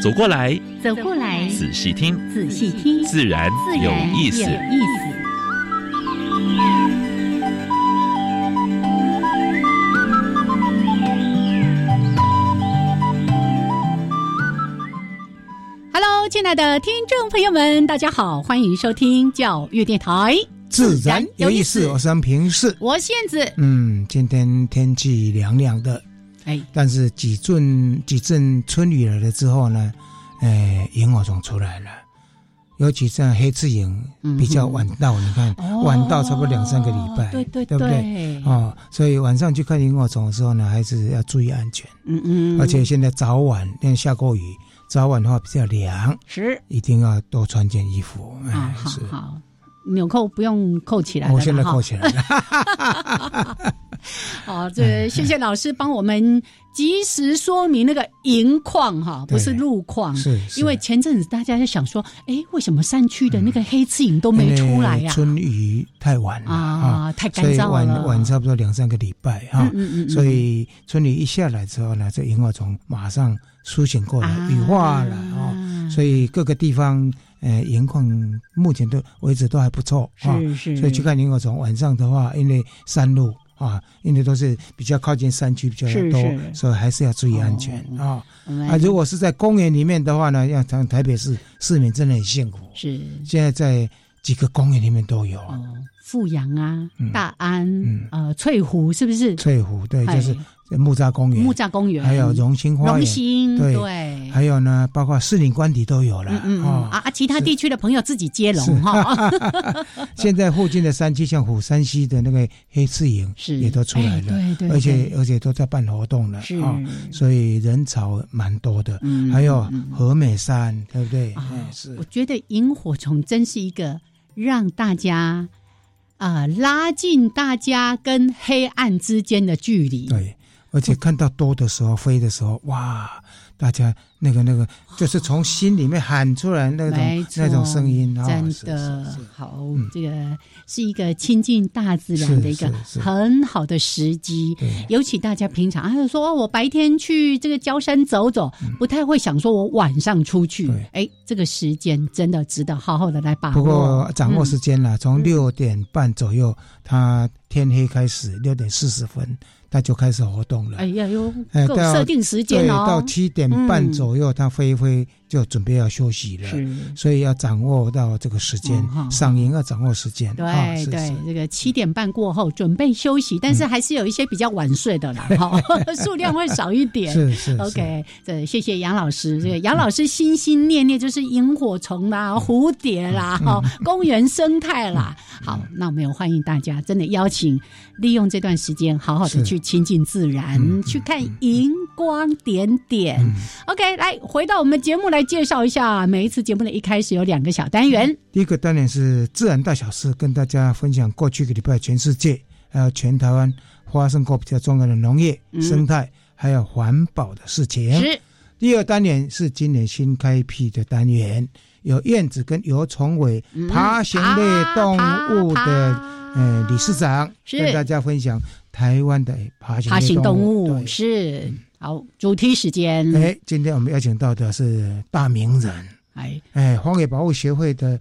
走过来，走过来，仔细听，仔细听，自然有意思。有意思。Hello，亲爱的听众朋友们，大家好，欢迎收听教育电台，自然有意思。我是平是，我燕子。嗯，今天天气凉凉的，哎，但是几阵几阵春雨来了之后呢，哎，萤火虫出来了，尤其像黑翅萤比较晚到，你看晚到差不多两三个礼拜，对对对不对？哦，所以晚上去看萤火虫的时候呢，还是要注意安全。嗯嗯，而且现在早晚因为下过雨。早晚的话比较凉，是一定要多穿件衣服。啊，好好，纽扣不用扣起来我现在扣起来了。好，这谢谢老师帮我们及时说明那个银矿哈，不是路况。是，因为前阵子大家在想说，哎，为什么山区的那个黑刺影都没出来呀？春雨太晚了啊，太干燥了。晚晚差不多两三个礼拜哈，所以春雨一下来之后呢，这萤火虫马上。苏醒过来，羽化了哦，所以各个地方，呃，盐矿目前都位置都还不错啊。是是。所以去看萤火虫，晚上的话，因为山路啊，因为都是比较靠近山区比较多，所以还是要注意安全啊。啊，如果是在公园里面的话呢，要台台北市市民真的很幸福。是。现在在几个公园里面都有啊，富阳啊，大安，呃，翠湖是不是？翠湖对，就是。木栅公园，木栅公园，还有荣兴花园，荣兴对，还有呢，包括士林官邸都有了嗯啊啊！其他地区的朋友自己接龙哈。现在附近的山区，像虎山西的那个黑刺营是也都出来了，对对，而且而且都在办活动了啊，所以人潮蛮多的。嗯还有和美山，对不对？是。我觉得萤火虫真是一个让大家啊拉近大家跟黑暗之间的距离。对。而且看到多的时候，飞的时候，哇！大家那个那个，就是从心里面喊出来那种那种声音，真的好。这个是一个亲近大自然的一个很好的时机。尤其大家平常啊，说我白天去这个郊山走走，不太会想说我晚上出去。哎，这个时间真的值得好好的来把握。不过掌握时间了，从六点半左右，它天黑开始，六点四十分。它就开始活动了。哎呀哟，哎设定时间哦。到七点半左右，它飞一飞就准备要休息了。是，所以要掌握到这个时间，赏萤要掌握时间。对对，这个七点半过后准备休息，但是还是有一些比较晚睡的啦，哈，数量会少一点。是是。OK，这谢谢杨老师。这个杨老师心心念念就是萤火虫啦、蝴蝶啦、哈，公园生态啦。好，那我们也欢迎大家，真的邀请利用这段时间，好好的去。亲近自然，去看荧光点点。OK，来回到我们节目来介绍一下。每一次节目的一开始有两个小单元。第一个单元是自然大小事，跟大家分享过去一个礼拜全世界还有全台湾发生过比较重要的农业、生态还有环保的事情。是。第二单元是今年新开辟的单元，有燕子跟游虫尾爬行类动物的呃理事长跟大家分享。台湾的爬行爬行动物是好主题时间。哎，今天我们邀请到的是大名人，哎哎，荒野保护协会的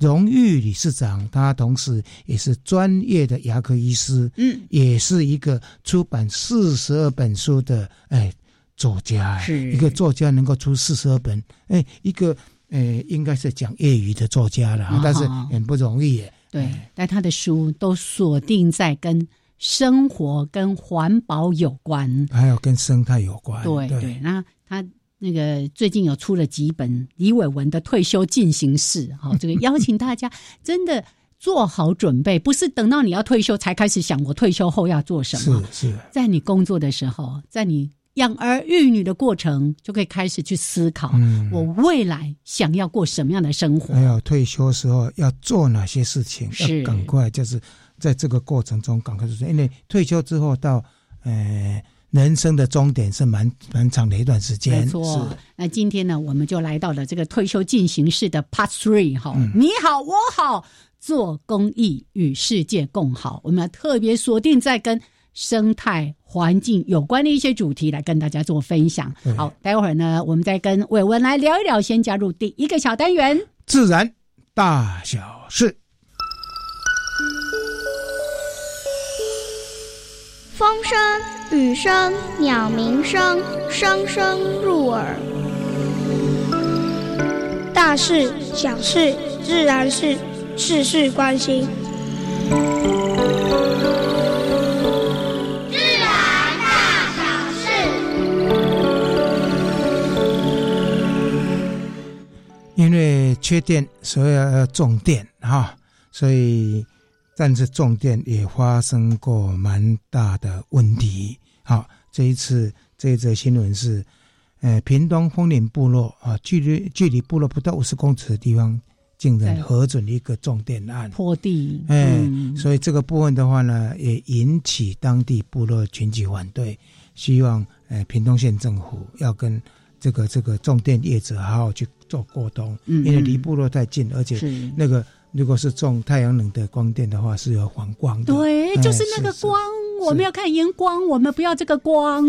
荣誉理事长，他同时也是专业的牙科医师，嗯，也是一个出版四十二本书的哎作家，是一个作家能够出四十二本，哎，一个哎应该是讲业余的作家了，但是很不容易耶。对，但他的书都锁定在跟。生活跟环保有关，还有跟生态有关。对对，那他那个最近有出了几本李伟文的退休进行式，哈，这个邀请大家真的做好准备，不是等到你要退休才开始想我退休后要做什么。是是，在你工作的时候，在你养儿育女的过程，就可以开始去思考，我未来想要过什么样的生活。还有退休时候要做哪些事情，是赶快就是在这个过程中赶快做，因为退休之后到呃。人生的终点是蛮蛮长的一段时间。没错。那今天呢，我们就来到了这个退休进行式的 Part Three 哈。你好，我好，做公益与世界共好。我们要特别锁定在跟生态环境有关的一些主题来跟大家做分享。好，待会儿呢，我们再跟伟文来聊一聊。先加入第一个小单元：自然大小事。风声、雨声、鸟鸣声，声声入耳。大事、小事、自然事，事事关心。因为缺电，所以要种电哈，所以。但是重电也发生过蛮大的问题。好，这一次这一则新闻是，呃，屏东枫林部落啊，距离距离部落不到五十公尺的地方，竟然核准一个重电案破地。哎，所以这个部分的话呢，也引起当地部落群体反对，希望呃屏东县政府要跟这个这个重电业者好好去做沟通，因为离部落太近，而且那个。如果是种太阳能的光电的话，是有反光的。对，就是那个光，我们要看荧光，我们不要这个光。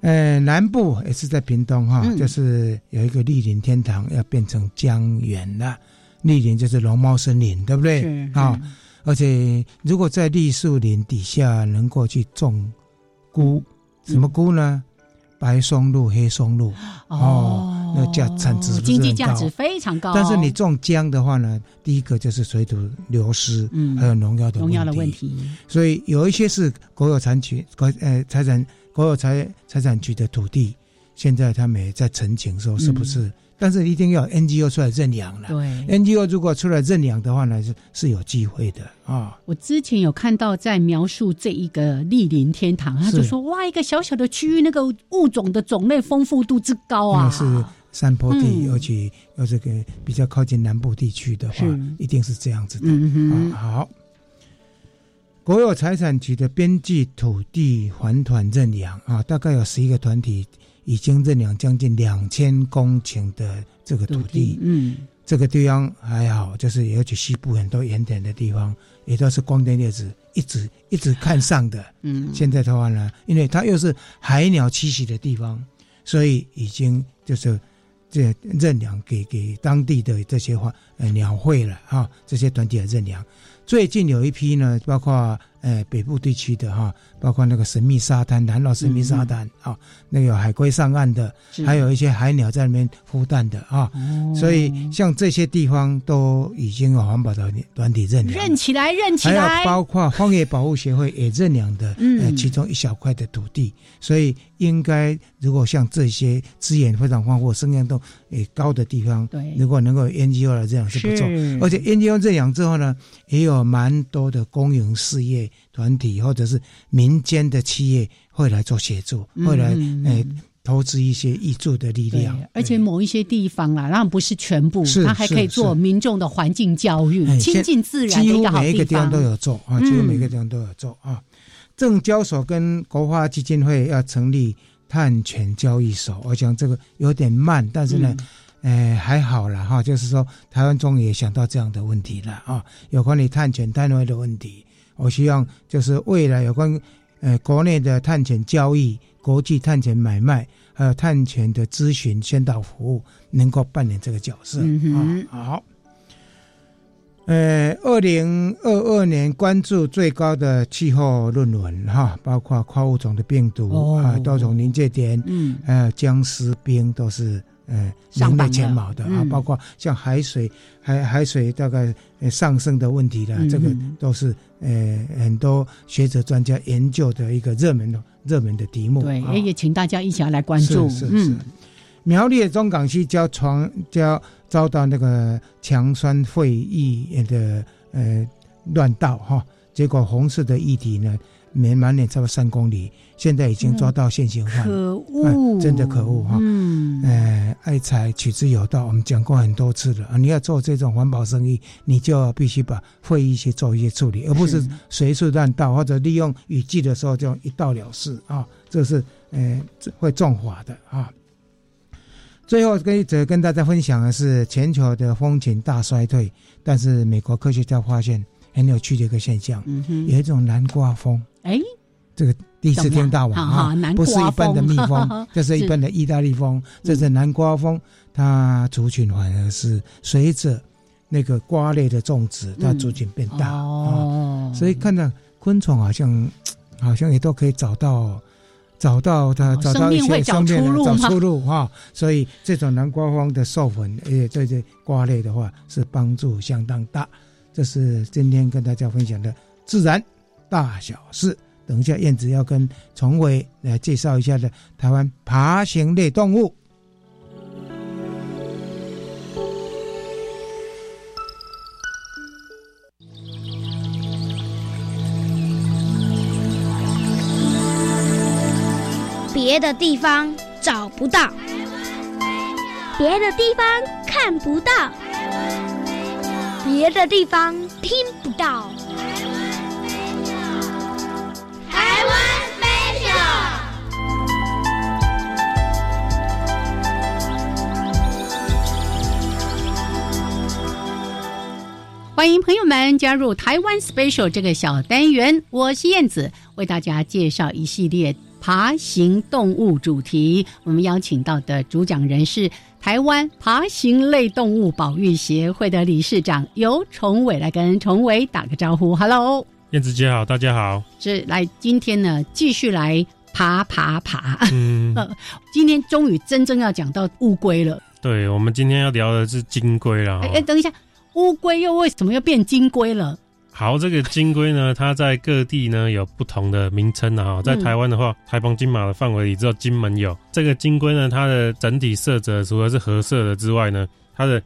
呃，南部也是在屏东哈，就是有一个绿林天堂要变成江源了。绿林就是龙猫森林，对不对？啊，而且如果在绿树林底下能够去种菇，什么菇呢？白松露、黑松露哦。那价产值经济价值非常高，但是你种姜的话呢，第一个就是水土流失，嗯，还有农药的农药的问题，所以有一些是国有产权国呃财产国有财财产局的土地，现在他们也在澄清说是不是。但是一定要 NGO 出来认养了。对，NGO 如果出来认养的话呢，是是有机会的啊。我之前有看到在描述这一个莅临天堂，他就说哇，一个小小的区域，那个物种的种类丰富度之高啊。是山坡地，尤其要这个比较靠近南部地区的话，一定是这样子的啊。好，国有财产局的边际土地还团认养啊，大概有十一个团体。已经认养将近两千公顷的这个土地，嗯，这个地方还好，就是尤其西部很多盐田的地方，也都是光电叶子一直一直看上的，嗯，现在的话呢，因为它又是海鸟栖息的地方，所以已经就是这认养给给当地的这些话呃鸟会了哈，这些团体的认养。最近有一批呢，包括。呃，北部地区的哈，包括那个神秘沙滩、南澳神秘沙滩啊，那个海龟上岸的，还有一些海鸟在那边孵蛋的啊，所以像这些地方都已经有环保的团体认养，认起来，认起来，还有包括荒野保护协会也认养的，呃，其中一小块的土地，所以应该如果像这些资源非常丰富、生养度也高的地方，对，如果能够 NGO 来认养是不错，而且 NGO 认养之后呢，也有蛮多的公营事业。团体或者是民间的企业会来做协助，会来诶投资一些益助的力量。而且某一些地方啊，那不是全部，它还可以做民众的环境教育，亲近自然的一个好地方。每一个地方都有做啊，几乎每个地方都有做啊。证交所跟国发基金会要成立碳权交易所，我想这个有点慢，但是呢，诶还好了哈。就是说，台湾终于也想到这样的问题了啊，有关于碳权单位的问题。我希望就是未来有关呃国内的碳权交易、国际碳权买卖，还有碳权的咨询宣导服务，能够扮演这个角色啊。好，呃，二零二二年关注最高的气候论文哈，包括跨物种的病毒啊、多种临界点，嗯，还有僵尸病都是。呃，名列前茅的啊，包括像海水、海海水大概上升的问题的，这个都是呃很多学者专家研究的一个热门的热门的题目。对，也也请大家一起来关注。是是是。苗栗的中港区交床交遭到那个强酸会议的呃乱倒哈，结果红色的议题呢，满满脸超过三公里，现在已经抓到现行犯，可恶，真的可恶哈。嗯，呃，爱财取之有道，我们讲过很多次了啊。你要做这种环保生意，你就必须把会议去做一些处理，而不是随处乱倒或者利用雨季的时候就一倒了事啊，这是呃会重罚的啊。最后跟则跟大家分享的是全球的风景大衰退，但是美国科学家发现很有趣的一个现象，嗯有一种南瓜蜂。哎，这个第一次听到啊，不是一般的蜜蜂，这是一般的意大利蜂，这是南瓜蜂。它族群反而是随着那个瓜类的种植，它族群变大哦。所以看到昆虫好像 好像也都可以找到。找到它，找到一些生命找出路哈，所以这种南瓜蜂的授粉，也对这瓜类的话是帮助相当大。这是今天跟大家分享的自然大小事。等一下，燕子要跟崇伟来介绍一下的台湾爬行类动物。别的地方找不到，别的地方看不到，别的地方听不到。台湾 special，欢迎朋友们加入台湾 special 这个小单元，我是燕子，为大家介绍一系列。爬行动物主题，我们邀请到的主讲人是台湾爬行类动物保育协会的理事长尤崇伟，来跟崇伟打个招呼。Hello，燕子姐好，大家好。是来今天呢，继续来爬爬爬。嗯，今天终于真正要讲到乌龟了。对，我们今天要聊的是金龟了。哎，等一下，乌龟又为什么又变金龟了？好，这个金龟呢，它在各地呢有不同的名称啊。在台湾的话，台澎金马的范围里，只有金门有这个金龟呢。它的整体色泽除了是褐色的之外呢，它的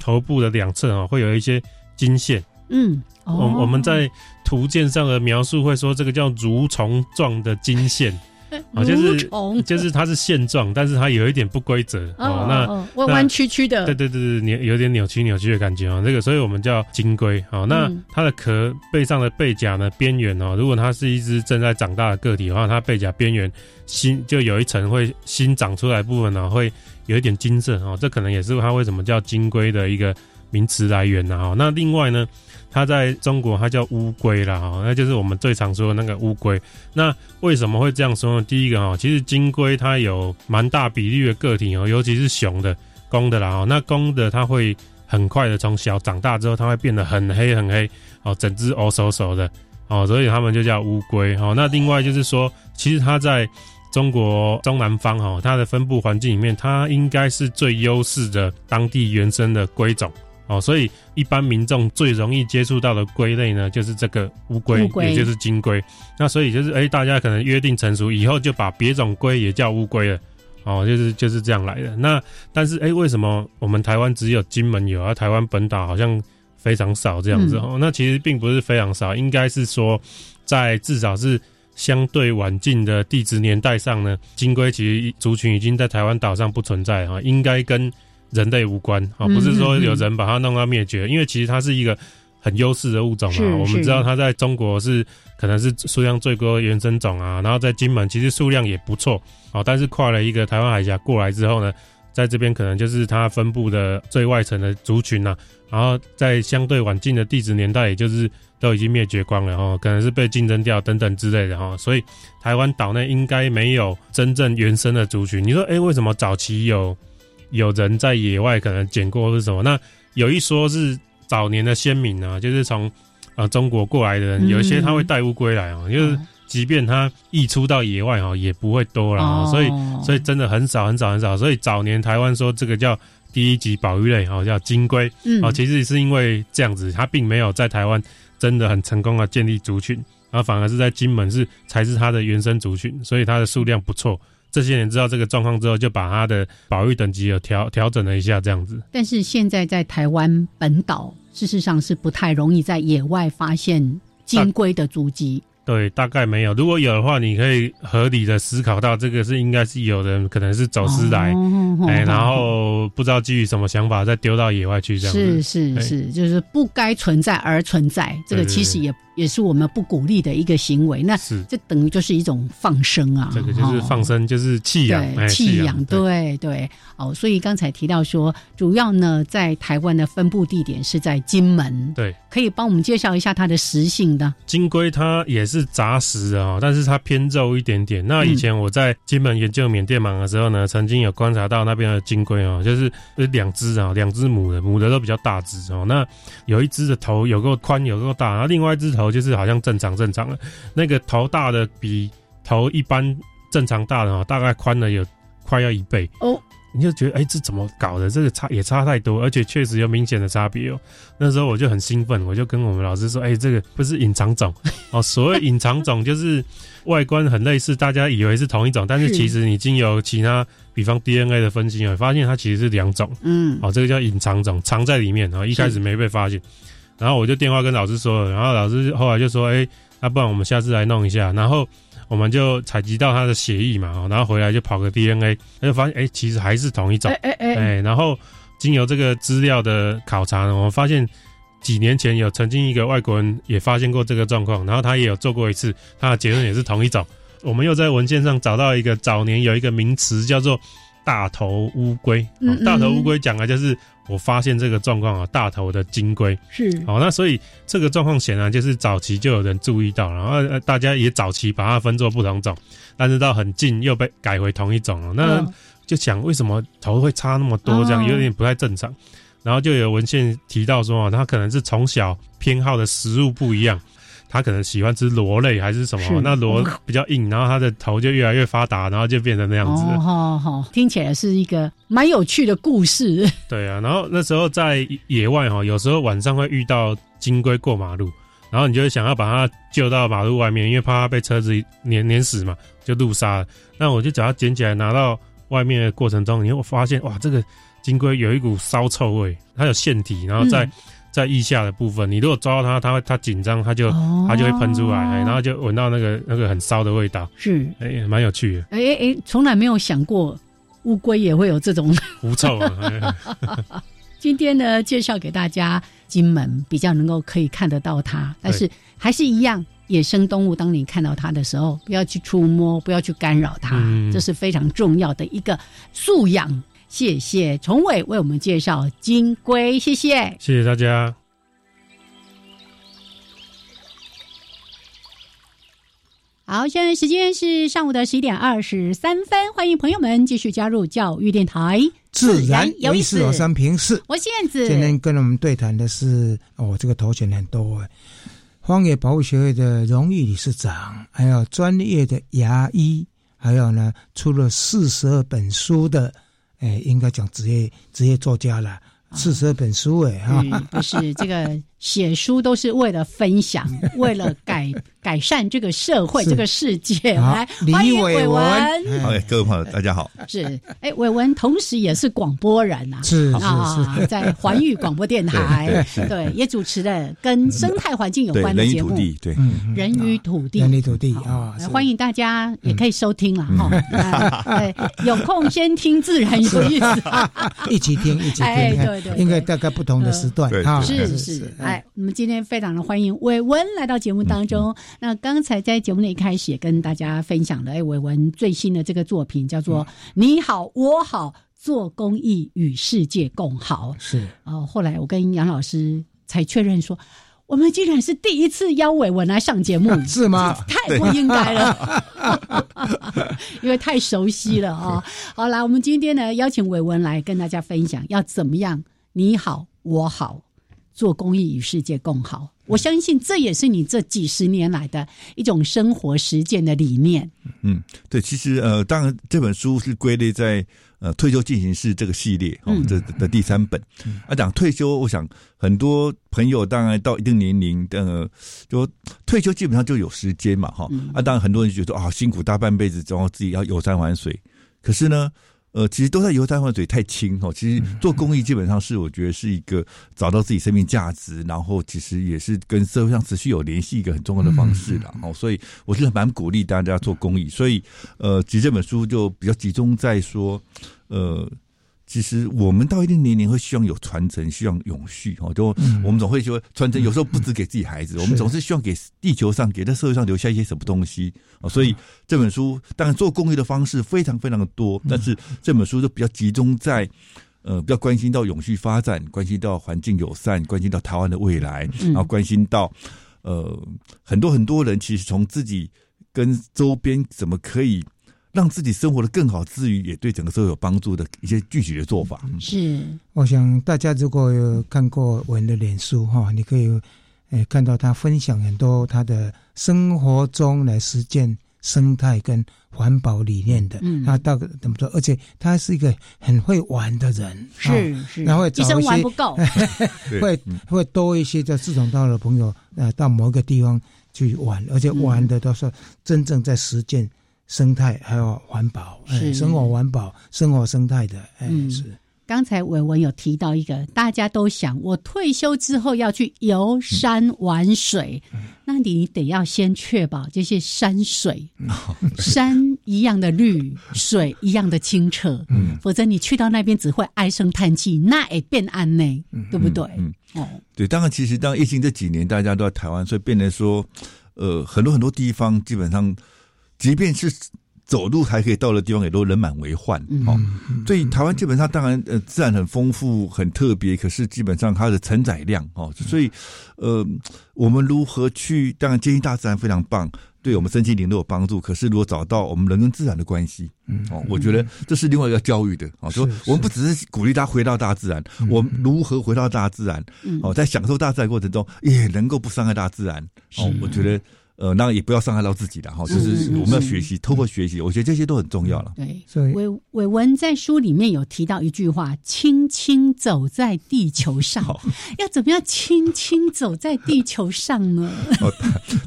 头部的两侧啊会有一些金线。嗯，我我们在图鉴上的描述会说，这个叫蠕虫状的金线。好像是就是它是线状，但是它有一点不规则哦，那弯弯曲曲的，对对对对，扭有点扭曲扭曲的感觉啊，这个所以我们叫金龟哦。那它的壳背上的背甲呢边缘哦，如果它是一只正在长大的个体的话，它背甲边缘新就有一层会新长出来部分呢，会有一点金色哦，这可能也是它为什么叫金龟的一个名词来源呐哈。那另外呢？它在中国，它叫乌龟啦，哈，那就是我们最常说的那个乌龟。那为什么会这样说呢？第一个哈，其实金龟它有蛮大比例的个体哦，尤其是雄的公的啦，哈，那公的它会很快的从小长大之后，它会变得很黑很黑，哦，整只哦熟熟的，哦，所以它们就叫乌龟，哦。那另外就是说，其实它在中国中南方，哈，它的分布环境里面，它应该是最优势的当地原生的龟种。哦，所以一般民众最容易接触到的龟类呢，就是这个乌龟，也就是金龟。那所以就是，哎，大家可能约定成熟以后，就把别种龟也叫乌龟了。哦，就是就是这样来的。那但是，哎，为什么我们台湾只有金门有，而台湾本岛好像非常少这样子？哦，那其实并不是非常少，应该是说，在至少是相对晚近的地质年代上呢，金龟其实族群已经在台湾岛上不存在啊，应该跟。人类无关啊，不是说有人把它弄到灭绝，因为其实它是一个很优势的物种啊。我们知道它在中国是可能是数量最多的原生种啊，然后在金门其实数量也不错啊。但是跨了一个台湾海峡过来之后呢，在这边可能就是它分布的最外层的族群呐。然后在相对晚近的地质年代，也就是都已经灭绝光了哈，可能是被竞争掉等等之类的哈。所以台湾岛内应该没有真正原生的族群。你说，哎，为什么早期有？有人在野外可能捡过是什么？那有一说是早年的先民啊，就是从啊中国过来的人，有一些他会带乌龟来啊，就是即便他溢出到野外哈，也不会多了，所以所以真的很少很少很少。所以早年台湾说这个叫第一级保育类哈，叫金龟啊，其实是因为这样子，它并没有在台湾真的很成功的建立族群，然后反而是在金门是才是它的原生族群，所以它的数量不错。这些年知道这个状况之后，就把它的保育等级有调调整了一下，这样子。但是现在在台湾本岛，事实上是不太容易在野外发现金龟的足迹。对，大概没有。如果有的话，你可以合理的思考到，这个是应该是有人可能是走私来，哎，然后不知道基于什么想法，再丢到野外去这样子。是是是，就是不该存在而存在，这个其实也。也是我们不鼓励的一个行为，那这等于就是一种放生啊。这个就是放生，就是弃养，弃养，对对。哦，所以刚才提到说，主要呢在台湾的分布地点是在金门。对，可以帮我们介绍一下它的食性的。金龟它也是杂食啊，但是它偏肉一点点。那以前我在金门研究缅甸蟒的时候呢，曾经有观察到那边的金龟哦，就是两只啊，两只母的，母的都比较大只哦。那有一只的头有够宽，有够大，然后另外一只头。就是好像正常正常的，那个头大的比头一般正常大的哦，大概宽了有快要一倍哦。你就觉得哎，这怎么搞的？这个差也差太多，而且确实有明显的差别哦。那时候我就很兴奋，我就跟我们老师说：“哎，这个不是隐藏种 哦。所谓隐藏种，就是外观很类似，大家以为是同一种，但是其实你经由其他，比方 DNA 的分析，会发现它其实是两种。嗯，哦，这个叫隐藏种，藏在里面，然后一开始没被发现。”然后我就电话跟老师说了，然后老师后来就说：“哎，那不然我们下次来弄一下。”然后我们就采集到他的血液嘛，然后回来就跑个 DNA，他就发现哎，其实还是同一种。哎哎哎！然后经由这个资料的考察呢，我们发现几年前有曾经一个外国人也发现过这个状况，然后他也有做过一次，他的结论也是同一种。我们又在文件上找到一个早年有一个名词叫做大头乌龟，大头乌龟讲的就是。我发现这个状况啊，大头的金龟是好，那所以这个状况显然就是早期就有人注意到，然后大家也早期把它分作不同种，但是到很近又被改回同一种了，那就想为什么头会差那么多，这样有点不太正常。然后就有文献提到说啊，它可能是从小偏好的食物不一样。他可能喜欢吃螺类还是什么？那螺比较硬，然后它的头就越来越发达，然后就变成那样子。好好，听起来是一个蛮有趣的故事。对啊，然后那时候在野外哈，有时候晚上会遇到金龟过马路，然后你就想要把它救到马路外面，因为怕它被车子碾碾死嘛，就路杀。那我就把它捡起来拿到外面的过程中，你会发现哇，这个金龟有一股骚臭味，它有腺体，然后在。在腋下的部分，你如果抓到它，它会它紧张，它就它就会喷出来，然后就闻到那个那个很骚的味道。是，哎，蛮有趣的。哎哎，从来没有想过乌龟也会有这种狐臭。今天呢，介绍给大家金门比较能够可以看得到它，但是还是一样，野生动物，当你看到它的时候，不要去触摸，不要去干扰它，这是非常重要的一个素养。谢谢崇伟为我们介绍金龟，谢谢，谢谢大家。好，现在时间是上午的十一点二十三分，欢迎朋友们继续加入教育电台，自然有意思。我三平四，我燕子。今天跟我们对谈的是，哦，这个头衔很多哎，荒野保护协会的荣誉理事长，还有专业的牙医，还有呢，出了四十二本书的。哎，应该讲职业职业作家了，四十二本书哎哈，不是这个写书都是为了分享，为了改。改善这个社会，这个世界，来欢迎伟文。好，各位朋友，大家好。是，哎，伟文同时也是广播人呐，是啊，在环宇广播电台，对，也主持了跟生态环境有关的节目，对，人与土地，人与土地啊，欢迎大家也可以收听了哈。对，有空先听，自然有意思，一起听，一起听，对对，应该大概不同的时段啊，是是。哎，我们今天非常的欢迎伟文来到节目当中。那刚才在节目的一开始也跟大家分享了，哎，伟文最新的这个作品叫做《你好我好做公益与世界共好》。是哦，后来我跟杨老师才确认说，我们竟然是第一次邀伟文来上节目，是吗？太不应该了，因为太熟悉了啊。好，来，我们今天呢邀请伟文来跟大家分享，要怎么样你好我好做公益与世界共好。我相信这也是你这几十年来的一种生活实践的理念。嗯，对，其实呃，当然这本书是归类在呃退休进行式这个系列哦，这的第三本。啊，讲退休，我想很多朋友当然到一定年龄的，就退休基本上就有时间嘛，哈。啊，当然很多人觉得啊，辛苦大半辈子，然后自己要游山玩水，可是呢。呃，其实都在游山玩水太轻哦。其实做公益基本上是我觉得是一个找到自己生命价值，然后其实也是跟社会上持续有联系一个很重要的方式了哦。所以我是蛮鼓励大家做公益。所以呃，其实这本书就比较集中在说呃。其实我们到一定年龄会希望有传承，希望永续哦。就我们总会说传承，有时候不止给自己孩子，我们总是希望给地球上、给这社会上留下一些什么东西啊。所以这本书当然做公益的方式非常非常的多，但是这本书就比较集中在呃，比较关心到永续发展，关心到环境友善，关心到台湾的未来，然后关心到呃很多很多人其实从自己跟周边怎么可以。让自己生活的更好之余，也对整个社会有帮助的一些具体的做法。是，我想大家如果有看过文的脸书哈，你可以诶看到他分享很多他的生活中来实践生态跟环保理念的。嗯，他到怎么说？而且他是一个很会玩的人。是是，然后一生玩不够，会会多一些在志同道合的朋友呃到某一个地方去玩，而且玩的都是真正在实践。生态还有环保，是。生活环保、生活生态的，哎，是。刚才伟文有提到一个，大家都想我退休之后要去游山玩水，那你得要先确保这些山水，山一样的绿，水一样的清澈，嗯，否则你去到那边只会唉声叹气，那也变暗呢，对不对？哦，对，当然，其实当疫情这几年大家都在台湾，所以变得说，呃，很多很多地方基本上。即便是走路还可以到的地方，也都人满为患。哦，所以台湾基本上当然呃自然很丰富、很特别，可是基本上它的承载量哦，所以呃我们如何去？当然接近大自然非常棒，对我们身心灵都有帮助。可是如果找到我们人跟自然的关系，哦，我觉得这是另外一个教育的哦。说我们不只是鼓励他回到大自然，我们如何回到大自然？哦，在享受大自然过程中，也能够不伤害大自然。哦，我觉得。呃，那也不要伤害到自己的哈，就是我们要学习，透过学习，我觉得这些都很重要了。对，所以伟伟文在书里面有提到一句话：“轻轻走在地球上，要怎么样轻轻走在地球上呢？” 哦，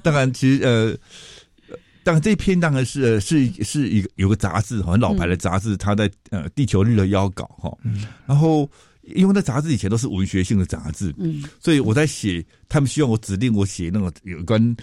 当然，其实呃，当然这篇当然是是是一个有个杂志，很老牌的杂志，它在呃地球日的邀稿哈，然后。因为那杂志以前都是文学性的杂志，嗯，所以我在写，他们希望我指定我写那种有关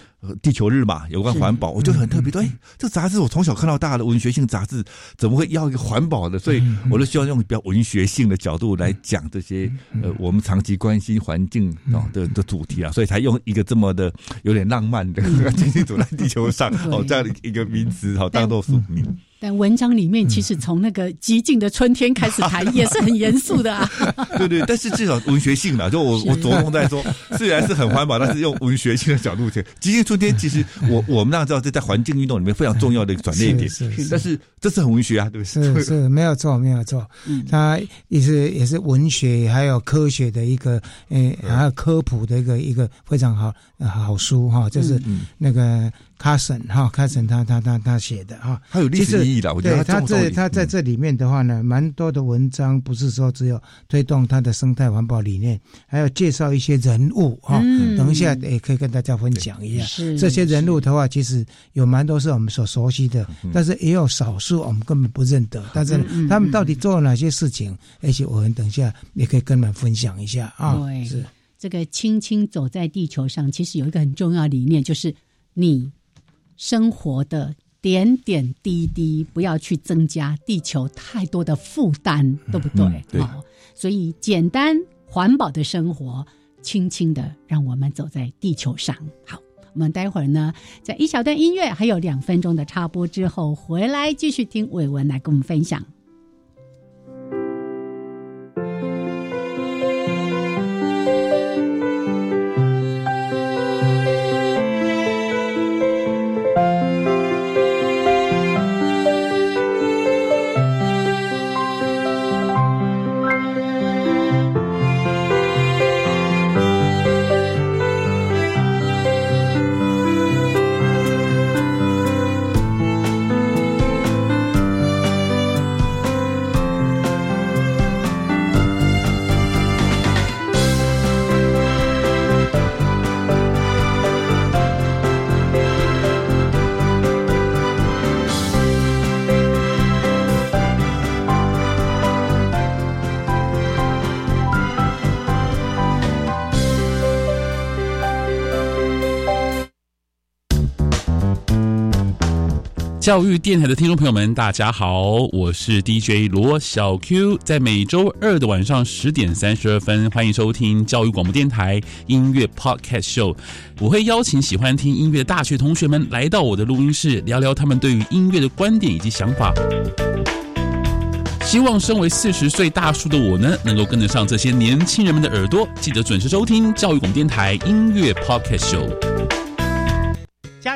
地球日嘛，有关环保，我就很特别，对，这杂志我从小看到大的文学性杂志，怎么会要一个环保的？所以我就希望用比较文学性的角度来讲这些呃，我们长期关心环境啊的的主题啊，所以才用一个这么的有点浪漫的“轻轻走在地球上” 哦这样的一个名词，好当做书名。但文章里面其实从那个极静的春天开始谈，也是很严肃的啊。对对，但是至少文学性的，就我我着重在说，虽然是很环保，但是用文学性的角度去。极静春天其实我我们那知道，这在环境运动里面非常重要的一个转捩点。是是，但是这是很文学啊，对不对？是是，没有错，没有错。嗯，它也是也是文学还有科学的一个，诶，还有科普的一个一个非常好好书哈，就是那个。卡森哈，卡森他他他他写的哈，他有历史意义的。我觉得他这他在这里面的话呢，蛮多的文章，不是说只有推动他的生态环保理念，还要介绍一些人物哈。等一下也可以跟大家分享一下。这些人物的话，其实有蛮多是我们所熟悉的，但是也有少数我们根本不认得。但是他们到底做了哪些事情？而且我们等一下也可以跟你们分享一下啊。对，是这个轻轻走在地球上，其实有一个很重要理念，就是你。生活的点点滴滴，不要去增加地球太多的负担，对不对？好，所以简单环保的生活，轻轻的让我们走在地球上。好，我们待会儿呢，在一小段音乐，还有两分钟的插播之后，回来继续听伟文来跟我们分享。教育电台的听众朋友们，大家好，我是 DJ 罗小 Q，在每周二的晚上十点三十二分，欢迎收听教育广播电台音乐 Podcast Show。我会邀请喜欢听音乐的大学同学们来到我的录音室，聊聊他们对于音乐的观点以及想法。希望身为四十岁大叔的我呢，能够跟得上这些年轻人们的耳朵。记得准时收听教育广播电台音乐 Podcast Show。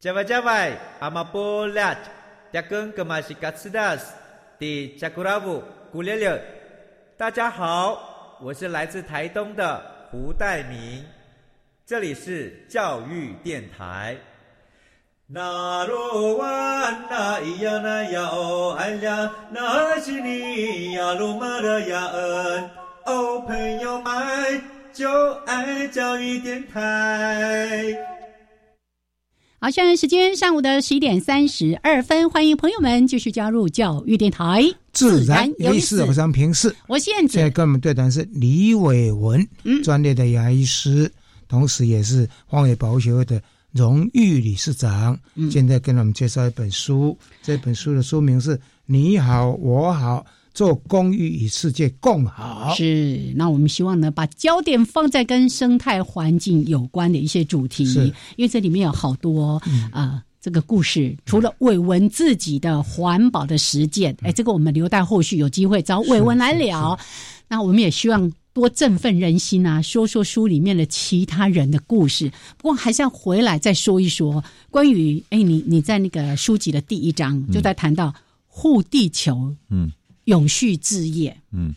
加外加外，阿玛波拉，扎根格玛西卡斯达斯，迪加库拉布古列列。大家好，我是来自台东的胡代明，这里是教育电台。那罗哇那咿呀那呀哦哎呀，那是你呀鲁玛的呀恩哦，朋友们就爱教育电台。好，现在时间上午的十一点三十二分，欢迎朋友们继续加入教育电台，自然有意思，我是平视。我现在跟我们对谈是李伟文，嗯，专业的牙医师，同时也是荒野保护协会的荣誉理事长。现在跟我们介绍一本书，这本书的书名是《你好，我好》。做公益与世界共好是，那我们希望呢，把焦点放在跟生态环境有关的一些主题，因为这里面有好多啊，这个故事除了伟文自己的环保的实践，哎，这个我们留待后续有机会找伟文来聊。那我们也希望多振奋人心啊，说说书里面的其他人的故事。不过还是要回来再说一说关于哎，你你在那个书籍的第一章就在谈到护地球，嗯。永续置业，嗯，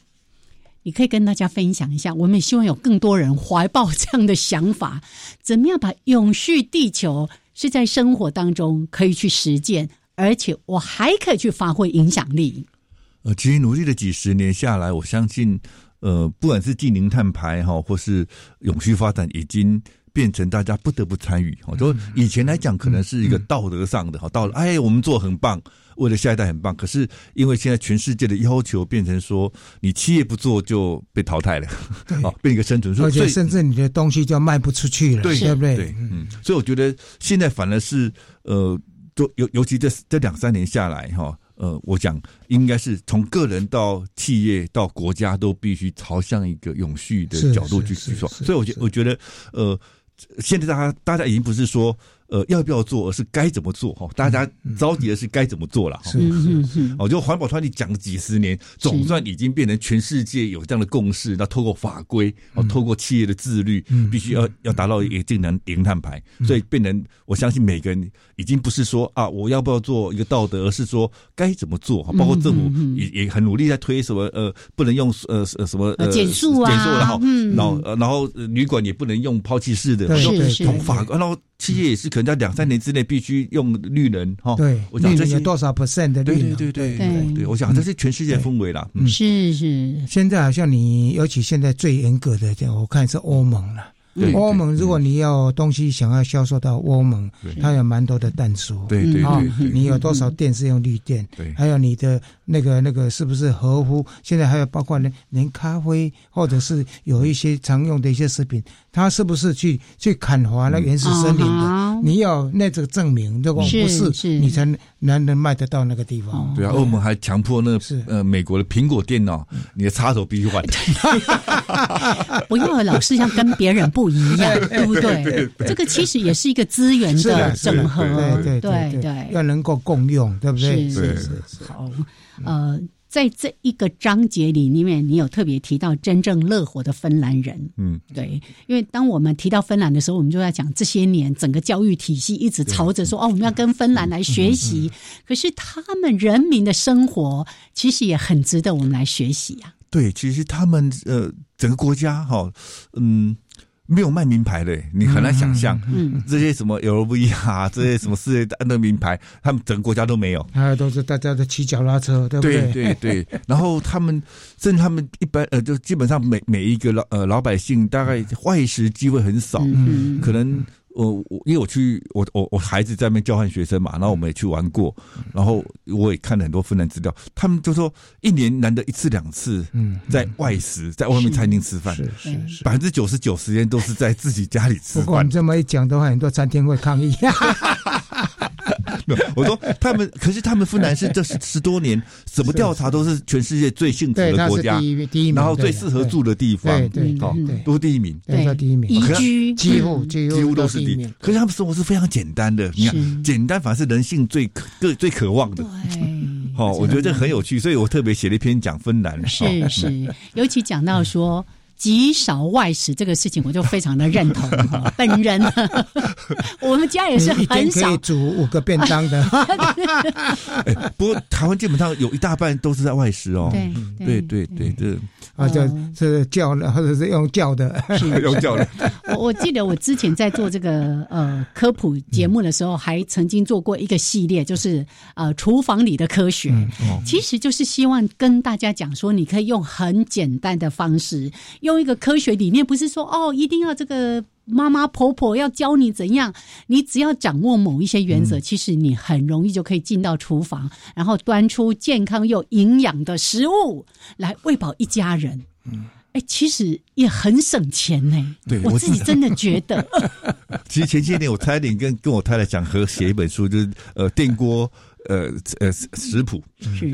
你可以跟大家分享一下。我们也希望有更多人怀抱这样的想法，怎么样把永续地球是在生活当中可以去实践，而且我还可以去发挥影响力。呃，其实努力了几十年下来，我相信，呃，不管是近零碳排哈，或是永续发展，已经。变成大家不得不参与，哈，就以前来讲，可能是一个道德上的，哈，到了，哎，我们做很棒，为了下一代很棒。可是因为现在全世界的要求变成说，你企业不做就被淘汰了，啊，变一个生存，而且甚至你的东西就卖不出去了，对不对？对，嗯，所以我觉得现在反而是，呃，就尤尤其这这两三年下来，哈。呃，我想应该是从个人到企业到国家都必须朝向一个永续的角度去去做，所以我觉我觉得，呃，现在大家大家已经不是说。呃，要不要做，而是该怎么做哈？大家着急的是该怎么做了哈。哦，就环保团体讲了几十年，总算已经变成全世界有这样的共识。那透过法规，哦，透过企业的自律，必须要要达到一个净能零碳排。所以变成，我相信每个人已经不是说啊，我要不要做一个道德，而是说该怎么做哈。包括政府也也很努力在推什么呃，不能用呃呃什么减速啊，减速然后然后然后旅馆也不能用抛弃式的，从法然后。企业也是可能在两三年之内必须用绿能哈，对，我想这些多少 percent 的绿能，对对对对对，我想这是全世界氛围了，是是。现在好像你，尤其现在最严格的，我看是欧盟了。欧盟，如果你要东西想要销售到欧盟，它有蛮多的弹书。对对对，你有多少电是用绿电？对，还有你的那个那个是不是合乎？现在还有包括连连咖啡，或者是有一些常用的一些食品，它是不是去去砍伐那原始森林的？你要那这个证明，如果不是，你才能能卖得到那个地方。对啊，欧盟还强迫那个呃美国的苹果电脑，你的插头必须换。不要老是像跟别人不一样，对不对？这个其实也是一个资源的整合，对对对，要能够共用，对不对？是是是好，呃。在这一个章节里里面，你有特别提到真正乐活的芬兰人，嗯，对，因为当我们提到芬兰的时候，我们就在讲这些年整个教育体系一直朝着说哦，我们要跟芬兰来学习，可是他们人民的生活其实也很值得我们来学习呀。对，其实他们呃，整个国家哈，嗯。没有卖名牌的，你很难想象，这些什么 LV 啊，这些什么世界的名牌，他们整个国家都没有。啊都是大家的骑脚拉车，对不对？对对对。然后他们，甚至他们一般呃，就基本上每每一个老呃老百姓，大概外食机会很少，可能。我我因为我去我我我孩子在那边交换学生嘛，然后我们也去玩过，然后我也看了很多芬兰资料，他们就说一年难得一次两次，嗯，在外食，在外面餐厅吃饭，是是，百分之九十九时间都是在自己家里吃。不管这么一讲的话，很多餐厅会抗议。我说他们，可是他们芬兰是这十十多年，什么调查都是全世界最幸福的国家，第一第一名，然后最适合住的地方，对对，都是第一名，对，第一名，宜居。几乎几乎都是第一名。可是他们生活是非常简单的，你看，简单反而是人性最 最最渴望的。好，我觉得这很有趣，所以我特别写了一篇讲芬兰，是是，尤其讲到说。极少外食这个事情，我就非常的认同。本人，我们家也是很少煮五个便当的。不过台湾基本上有一大半都是在外食哦。对对对对，这啊，就是叫的，或者是用叫的，用叫的。我我记得我之前在做这个呃科普节目的时候，还曾经做过一个系列，就是呃厨房里的科学。其实就是希望跟大家讲说，你可以用很简单的方式用。用一个科学理念，不是说哦，一定要这个妈妈婆婆要教你怎样，你只要掌握某一些原则，其实你很容易就可以进到厨房，然后端出健康又营养的食物来喂饱一家人。嗯，哎，其实也很省钱呢。对我自己真的觉得。其实前些年我差点跟跟我太太讲和写一本书，就是呃电锅。呃呃，食谱，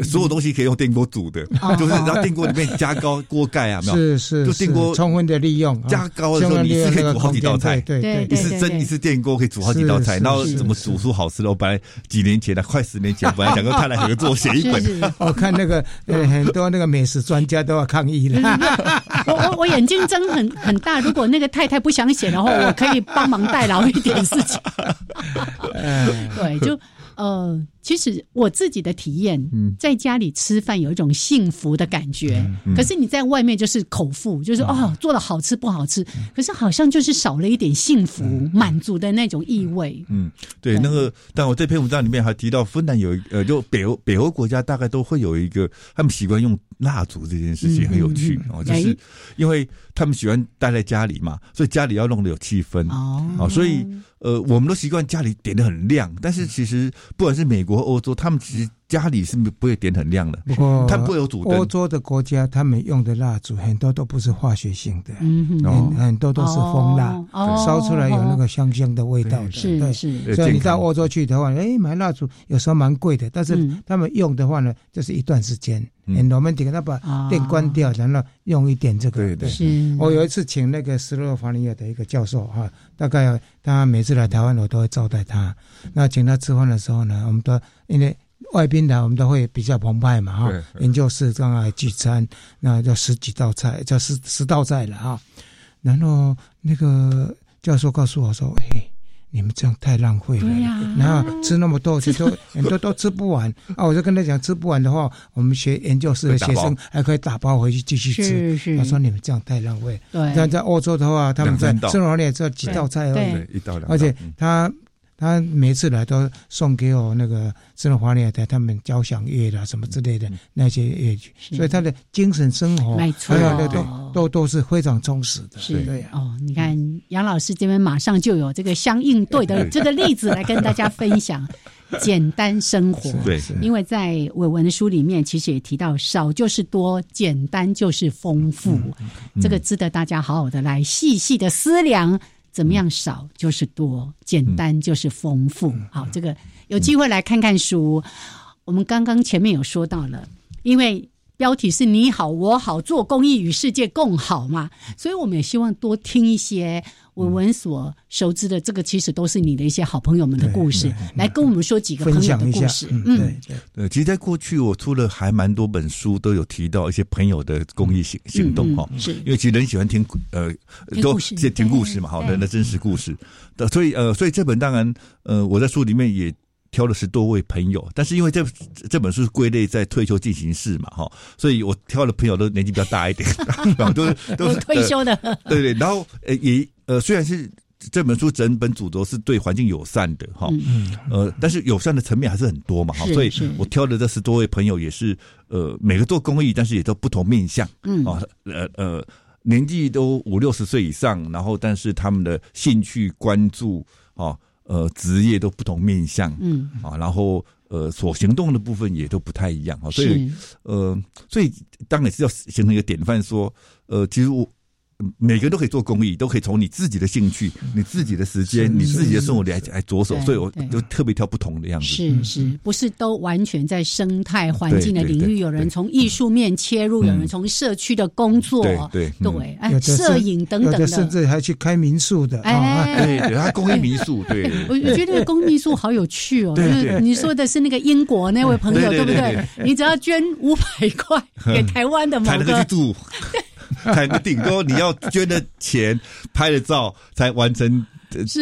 所有东西可以用电锅煮的，就是然后电锅里面加高锅盖啊，没有？是是，就电锅充分的利用，加高的时候你是可以煮好几道菜，对对，一次蒸一次电锅可以煮好几道菜，然后怎么煮出好吃的？我本来几年前的，快十年前，本来想跟 太太合作写一本，我看那个呃很多那个美食专家都要抗议了。我我我眼睛睁很很大，如果那个太太不想写的话，我可以帮忙代劳一点事情。对，就。呃，其实我自己的体验，在家里吃饭有一种幸福的感觉，可是你在外面就是口腹，就是哦，做的好吃不好吃，可是好像就是少了一点幸福满足的那种意味。嗯，对，那个，但我这篇文章里面还提到，芬兰有呃，就北欧北欧国家大概都会有一个，他们习惯用蜡烛这件事情很有趣哦，就是因为他们喜欢待在家里嘛，所以家里要弄得有气氛哦，所以。呃，我们都习惯家里点的很亮，但是其实不管是美国、和欧洲，他们其实家里是不会点很亮的。不过，它不会有主灯。欧洲的国家，他们用的蜡烛很多都不是化学性的，很很多都是蜂蜡，烧出来有那个香香的味道的。是是。所以你到欧洲去的话，哎，买蜡烛有时候蛮贵的，但是他们用的话呢，就是一段时间。嗯，我们点他把电关掉，然后用一点这个。对对。是。我有一次请那个斯洛伐尼亚的一个教授哈，大概他每次来台湾，我都会招待他。那请他吃饭的时候呢，我们都因为外宾来，我们都会比较澎湃嘛哈。研究室刚好聚餐，那就十几道菜，就十十道菜了哈。然后那个教授告诉我说：“哎。”你们这样太浪费了，然后吃那么多，其实很多 都吃不完啊！我就跟他讲，吃不完的话，我们学研究室的学生还可以打包回去继续吃。他说你们这样太浪费。对，但在欧洲的话，他们在生活里这几道菜而已，一道两道，而且他。他每次来都送给我那个圣罗华尼亚的他们交响乐啦什么之类的那些乐曲，所以他的精神生活还有那都都都是非常充实的。是。对哦，你看杨老师这边马上就有这个相应对的这个例子来跟大家分享 简单生活。对，因为在伟文的书里面其实也提到少就是多，简单就是丰富，这个值得大家好好的来细细的思量。怎么样少就是多，简单就是丰富。好，这个有机会来看看书。我们刚刚前面有说到了，因为。标题是你好，我好，做公益与世界共好嘛，所以我们也希望多听一些文文所熟知的，这个其实都是你的一些好朋友们的故事，来跟我们说几个朋友的故事。嗯，对对。其实，在过去我出了还蛮多本书，都有提到一些朋友的公益行行动哈。是，因为其实人喜欢听呃，都听故事嘛，好人的真实故事。的，所以呃，所以这本当然呃，我在书里面也。挑了十多位朋友，但是因为这这本书是归类在退休进行式嘛，哈，所以我挑的朋友都年纪比较大一点，都是都是退休的，对对。然后呃也呃虽然是这本书整本主轴是对环境友善的哈，呃，但是友善的层面还是很多嘛，哈，所以我挑的这十多位朋友也是呃每个做公益，但是也都不同面向，嗯啊呃呃年纪都五六十岁以上，然后但是他们的兴趣关注啊。呃，职业都不同面向，嗯啊，然后呃，所行动的部分也都不太一样啊，所以呃，所以当然是要形成一个典范，说呃，其实我。每个人都可以做公益，都可以从你自己的兴趣、你自己的时间、你自己的生活来来着手，所以我就特别挑不同的样子。是是，不是都完全在生态环境的领域？有人从艺术面切入，有人从社区的工作，对对，哎，摄影等等的，甚至还去开民宿的。哎，对对，他公益民宿，对。我我觉得那个公益民宿好有趣哦。就是你说的是那个英国那位朋友，对不对？你只要捐五百块 给台湾的某个。才能顶多你要捐的钱、拍的照才完成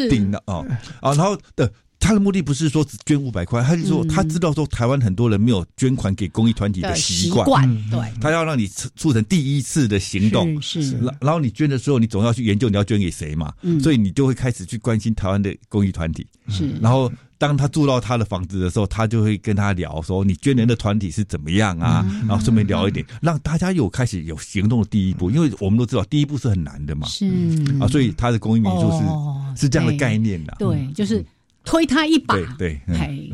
顶的哦。啊，然后的他的目的不是说只捐五百块，他就说他知道说台湾很多人没有捐款给公益团体的习惯，对，他要让你促成第一次的行动，是，然后你捐的时候，你总要去研究你要捐给谁嘛，所以你就会开始去关心台湾的公益团体，是，然后。当他住到他的房子的时候，他就会跟他聊说：“你捐人的团体是怎么样啊？”然后顺便聊一点，让大家有开始有行动的第一步。因为我们都知道，第一步是很难的嘛。是啊，所以他的公益民宿是是这样的概念的。对，就是。推他一把，对，嘿，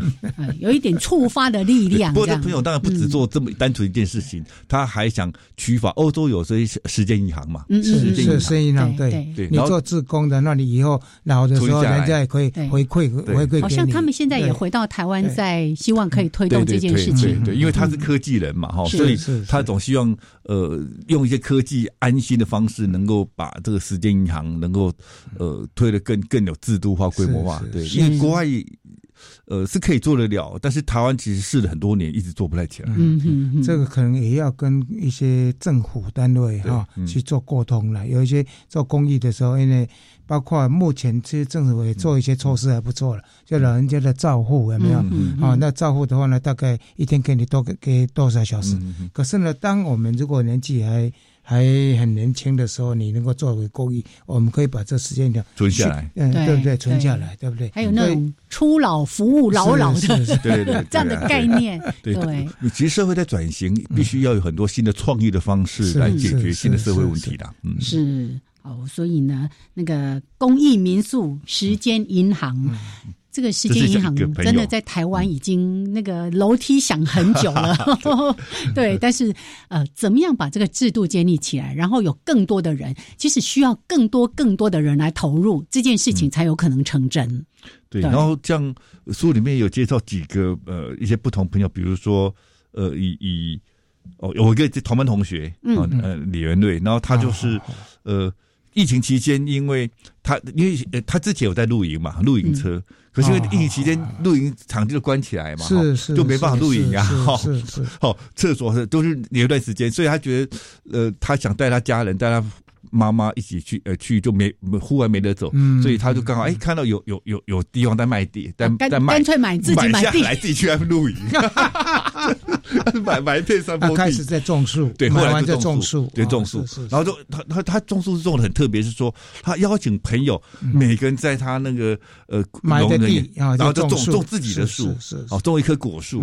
有一点触发的力量。不过，这朋友当然不只做这么单纯一件事情，他还想取法。欧洲有这些时间银行嘛？嗯嗯，是是银行，对对。你做自工的，那你以后老的时候，人家也可以回馈回馈。好像他们现在也回到台湾，在希望可以推动这件事情。对，因为他是科技人嘛，哈，所以他总希望呃用一些科技安心的方式，能够把这个时间银行能够呃推得更更有制度化、规模化。对，因为。国外，呃，是可以做得了，但是台湾其实试了很多年，一直做不太起来。嗯嗯，这个可能也要跟一些政府单位哈去做沟通了。有一些做公益的时候，因为包括目前其实政府也做一些措施还不错了，就老人家的照护有没有？啊，那照护的话呢，大概一天给你多给多少小时？可是呢，当我们如果年纪还还很年轻的时候，你能够作为公益，我们可以把这时间条存下来，嗯，对不对？存下来，对不对？还有那种初老服务老老的，对对这样的概念，对。其实社会在转型，必须要有很多新的创意的方式来解决新的社会问题的。嗯，是哦，所以呢，那个公益民宿时间银行。这个时间银行真的在台湾已经那个楼梯响很久了，对。但是呃，怎么样把这个制度建立起来，然后有更多的人，其实需要更多更多的人来投入这件事情，才有可能成真。对。然后像书里面有介绍几个呃一些不同朋友，比如说呃以以哦有一个同班同学，嗯呃李元瑞，然后他就是呃。疫情期间，因为他因为呃他之前有在露营嘛，露营车，可是因为疫情期间露营场地都关起来嘛，是是就没办法露营啊，哈，是是，好厕所是都是有一段时间，所以他觉得呃他想带他家人带他。妈妈一起去，呃，去就没户外没得走，所以他就刚好哎看到有有有有地方在卖地，在在卖，干脆买自己买下来自己去露营，买买一片山坡地，开始在种树，对，后来就种树，对，种树，然后就他他他种树是种的很特别，是说他邀请朋友，每个人在他那个呃买的地，然后就种种自己的树，是哦，种一棵果树，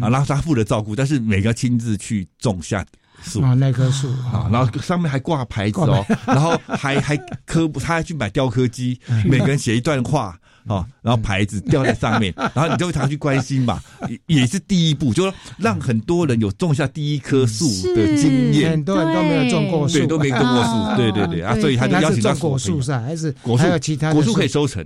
啊，然后他负责照顾，但是每个亲自去种下。树。啊，那棵树啊，然后上面还挂牌子哦，然后还还刻，他还去买雕刻机，每个人写一段话啊，然后牌子吊在上面，然后你就会常去关心嘛，也是第一步，就说让很多人有种下第一棵树的经验。很多人都没有种过树，对，都没种过树，对对对啊，所以他就邀请他果树上，还是果树还有其他果树可以收成，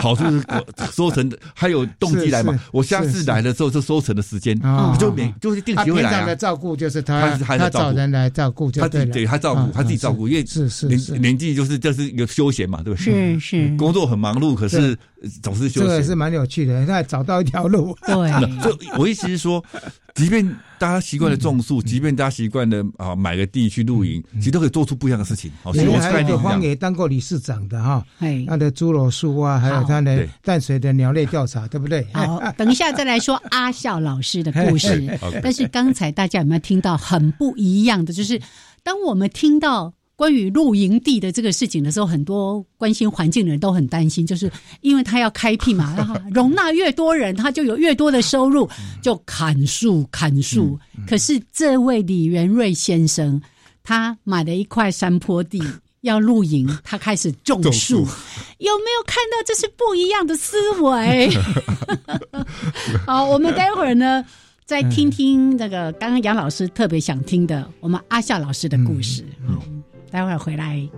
好处是果收成的还有动机来嘛。我下次来的时候是收成的时间，就每就是定期会来啊。的照顾就是他他找人来照顾，他自己对他照顾他自己照顾，因为是是年年纪就是就是一个休闲嘛，对不对？是是，工作很忙碌，可是总是休闲，这个是蛮有趣的。那找到一条路，对。就我意思是说，即便大家习惯了种树，即便大家习惯了啊买个地去露营，其实都可以做出不一样的事情。好，我还有荒野当过理事长的哈，他的侏罗树啊，还有他的淡水的鸟类调查，对不对？好，等一下再来说阿笑老师的故事。但是刚才大家有没有听到很不一样的？就是当我们听到。关于露营地的这个事情的时候，很多关心环境的人都很担心，就是因为他要开辟嘛，容纳越多人，他就有越多的收入，就砍树砍树。可是这位李元瑞先生，他买了一块山坡地要露营，他开始种树，有没有看到这是不一样的思维？好，我们待会儿呢，再听听那个刚刚杨老师特别想听的，我们阿夏老师的故事。待会儿回来。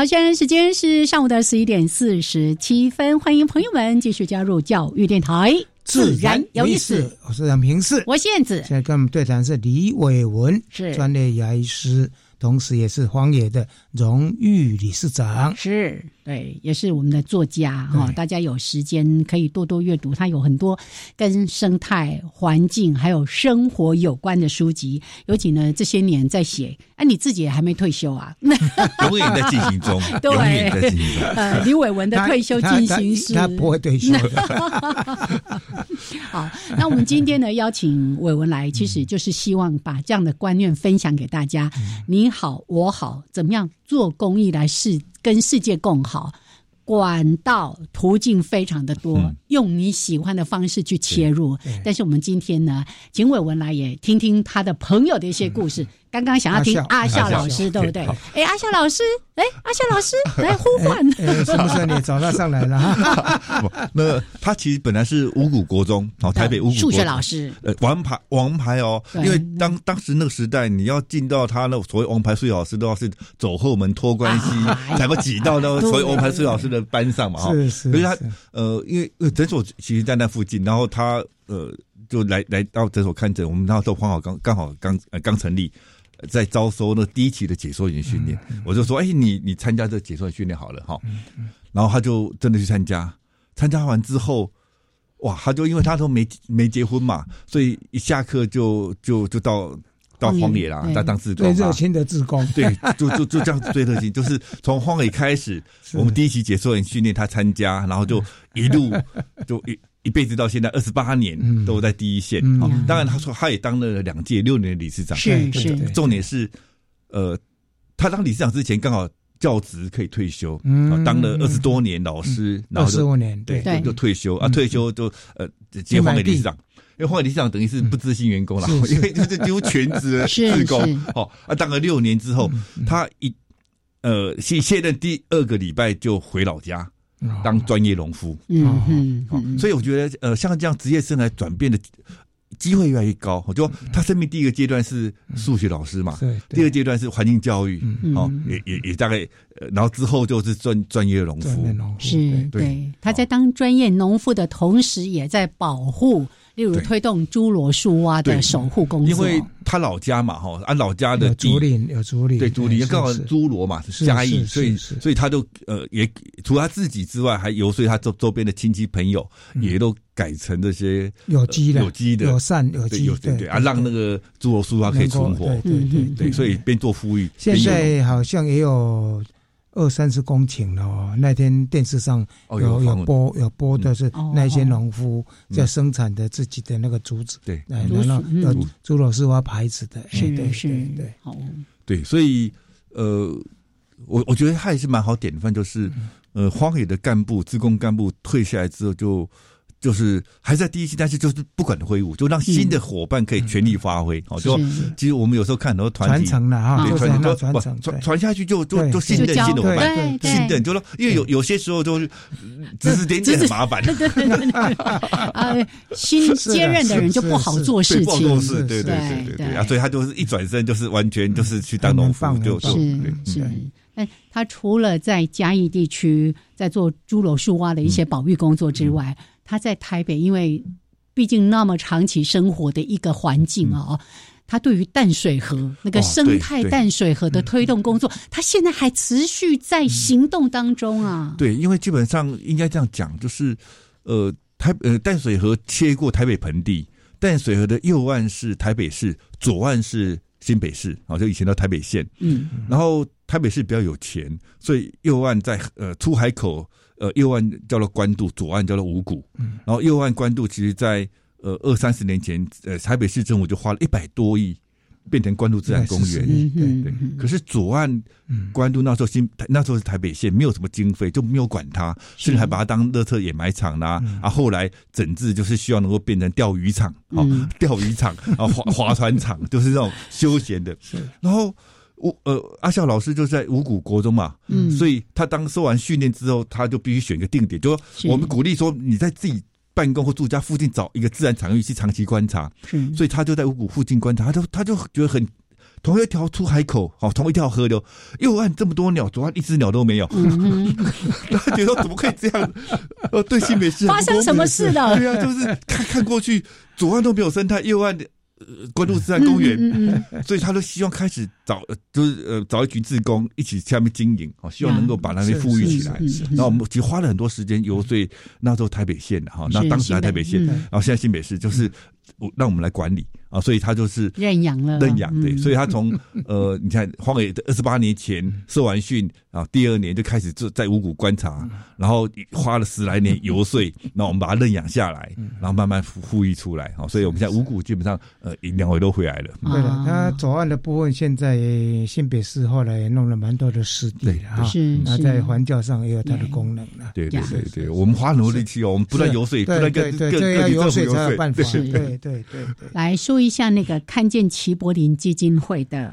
好，现在时间是上午的十一点四十七分，欢迎朋友们继续加入教育电台，自然。有意思。我是杨平世，我燕子。现在跟我们对谈是李伟文，是专业牙医师，同时也是荒野的荣誉理事长，是。对，也是我们的作家哈，大家有时间可以多多阅读，他有很多跟生态环境还有生活有关的书籍。尤其呢，这些年在写，哎，你自己也还没退休啊？永远在进行中，对，永远在进行中。呃，李伟文的退休进行时，他不会退休的。好，那我们今天呢，邀请伟文来，其实就是希望把这样的观念分享给大家。你好，我好，怎么样做公益来世？跟世界共好，管道途径非常的多，用你喜欢的方式去切入。但是我们今天呢，景伟文来也听听他的朋友的一些故事。刚刚想要听阿笑。老师，对不对？哎，阿笑老师，哎，阿笑老师 来呼唤，是不是你？找他上来了？那他其实本来是五谷国中，哦，台北五谷数学老师，呃，王牌王牌哦。因为当当时那个时代，你要进到他那所谓王牌数学老师，都要是走后门托关系，才会挤到那所谓王牌数学老师的班上嘛。哈，是是。他呃，因为诊所其实在那附近，然后他呃就来来到诊所看诊。我们那时候刚好刚刚好刚刚成立。在招收那第一期的解说员训练，我就说：“哎，你你参加这解说员训练好了哈。”然后他就真的去参加，参加完之后，哇，他就因为他都没没结婚嘛，所以一下课就就就到到荒野啦，他当志工，最热心的志工，对，就就就这样最热心，就是从荒野开始，我们第一期解说员训练他参加，然后就一路 就一一辈子到现在二十八年都在第一线。啊，当然他说他也当了两届六年的理事长，是是，重点是呃，他当理事长之前刚好。教职可以退休，啊当了二十多年老师，然后十五年对。就退休啊，退休就呃接换给理事长，因为换给理事长等于是不执行员工 了，因为就是几乎全职的职工，哦啊，当了六年之后，他一呃卸卸任第二个礼拜就回老家当专业农夫，嗯嗯，所以我觉得呃像这样职业生涯转变的。机会越来越高，就他生命第一个阶段是数学老师嘛，第二个阶段是环境教育，哦，也也也大概，然后之后就是专专业农夫，是对，他在当专业农夫的同时，也在保护。例如推动侏罗树蛙的守护工作，因为他老家嘛，哈，按老家的竹林有竹林，对竹林刚好侏罗嘛是嘉义，所以所以他就呃也除了他自己之外，还游说他周周边的亲戚朋友，也都改成这些有机的、有机的、有善有机，对对啊，让那个侏罗树蛙可以存活，对对对，所以变做富裕。现在好像也有。二三十公顷了哦，那天电视上有有播有播的是那些农夫在生产的自己的那个竹子，对，然后有朱老师挖牌子的，是的是，对，好，对，所以呃，我我觉得他也是蛮好典范，就是呃，荒野的干部、自工干部退下来之后就。就是还在第一期，但是就是不管挥舞，就让新的伙伴可以全力发挥。哦，就其实我们有时候看很多团体传承了哈，传承传传传下去就就就信任新的伙伴，信任就说，因为有有些时候就是指指点点很麻烦。啊，新接任的人就不好做事情，不好做事，对对对对对啊，所以他就是一转身就是完全就是去当农夫，就是是。那他除了在嘉义地区在做侏罗树蛙的一些保育工作之外，他在台北，因为毕竟那么长期生活的一个环境啊，他对于淡水河那个生态淡水河的推动工作，他现在还持续在行动当中啊。对，因为基本上应该这样讲，就是呃台呃淡水河切过台北盆地，淡水河的右岸是台北市，左岸是新北市啊，就以前的台北县。嗯，然后台北市比较有钱，所以右岸在呃出海口。呃，右岸叫做官渡，左岸叫做五股。嗯，然后右岸官渡，其实在呃二三十年前，呃台北市政府就花了一百多亿，变成官渡自然公园。对对。可是左岸官渡那时候新那时候是台北县，没有什么经费，就没有管它，甚至还把它当乐特掩埋场啦。啊，后来整治就是希望能够变成钓鱼场，哦，钓鱼场啊，划划船场，就是那种休闲的。是，然后。我呃，阿笑老师就在五谷国中嘛，嗯，所以他当受完训练之后，他就必须选一个定点，就说我们鼓励说你在自己办公或住家附近找一个自然场域去长期观察，嗯，所以他就在五谷附近观察，他就他就觉得很同一条出海口，好，同一条河流，右岸这么多鸟，左岸一只鸟都没有，他觉得怎么可以这样？呃，对新北市发生什么事了？对啊，就是看看过去，左岸都没有生态，右岸的。呃关渡自然公园，所以他都希望开始找，就是呃找一群志工一起下面经营，哦，希望能够把那边富裕起来。然后我们其实花了很多时间游说那时候台北县的哈，那当时还台北县，然后现在新北市就是让我们来管理。啊，所以他就是认养了，认养对，所以他从呃，你看荒野二十八年前受完训啊，第二年就开始就在五谷观察，然后花了十来年游说，那我们把它认养下来，然后慢慢富富裕出来啊，所以我们现在五谷基本上呃两回都回来了。对了，他左岸的部分现在新北市后来也弄了蛮多的湿地哈，是那在环教上也有它的功能了。对对对对，我们花很多力气哦，我们不断游说，不断跟各各要游说才有办法。对对对对，来说。一下那个看见齐柏林基金会的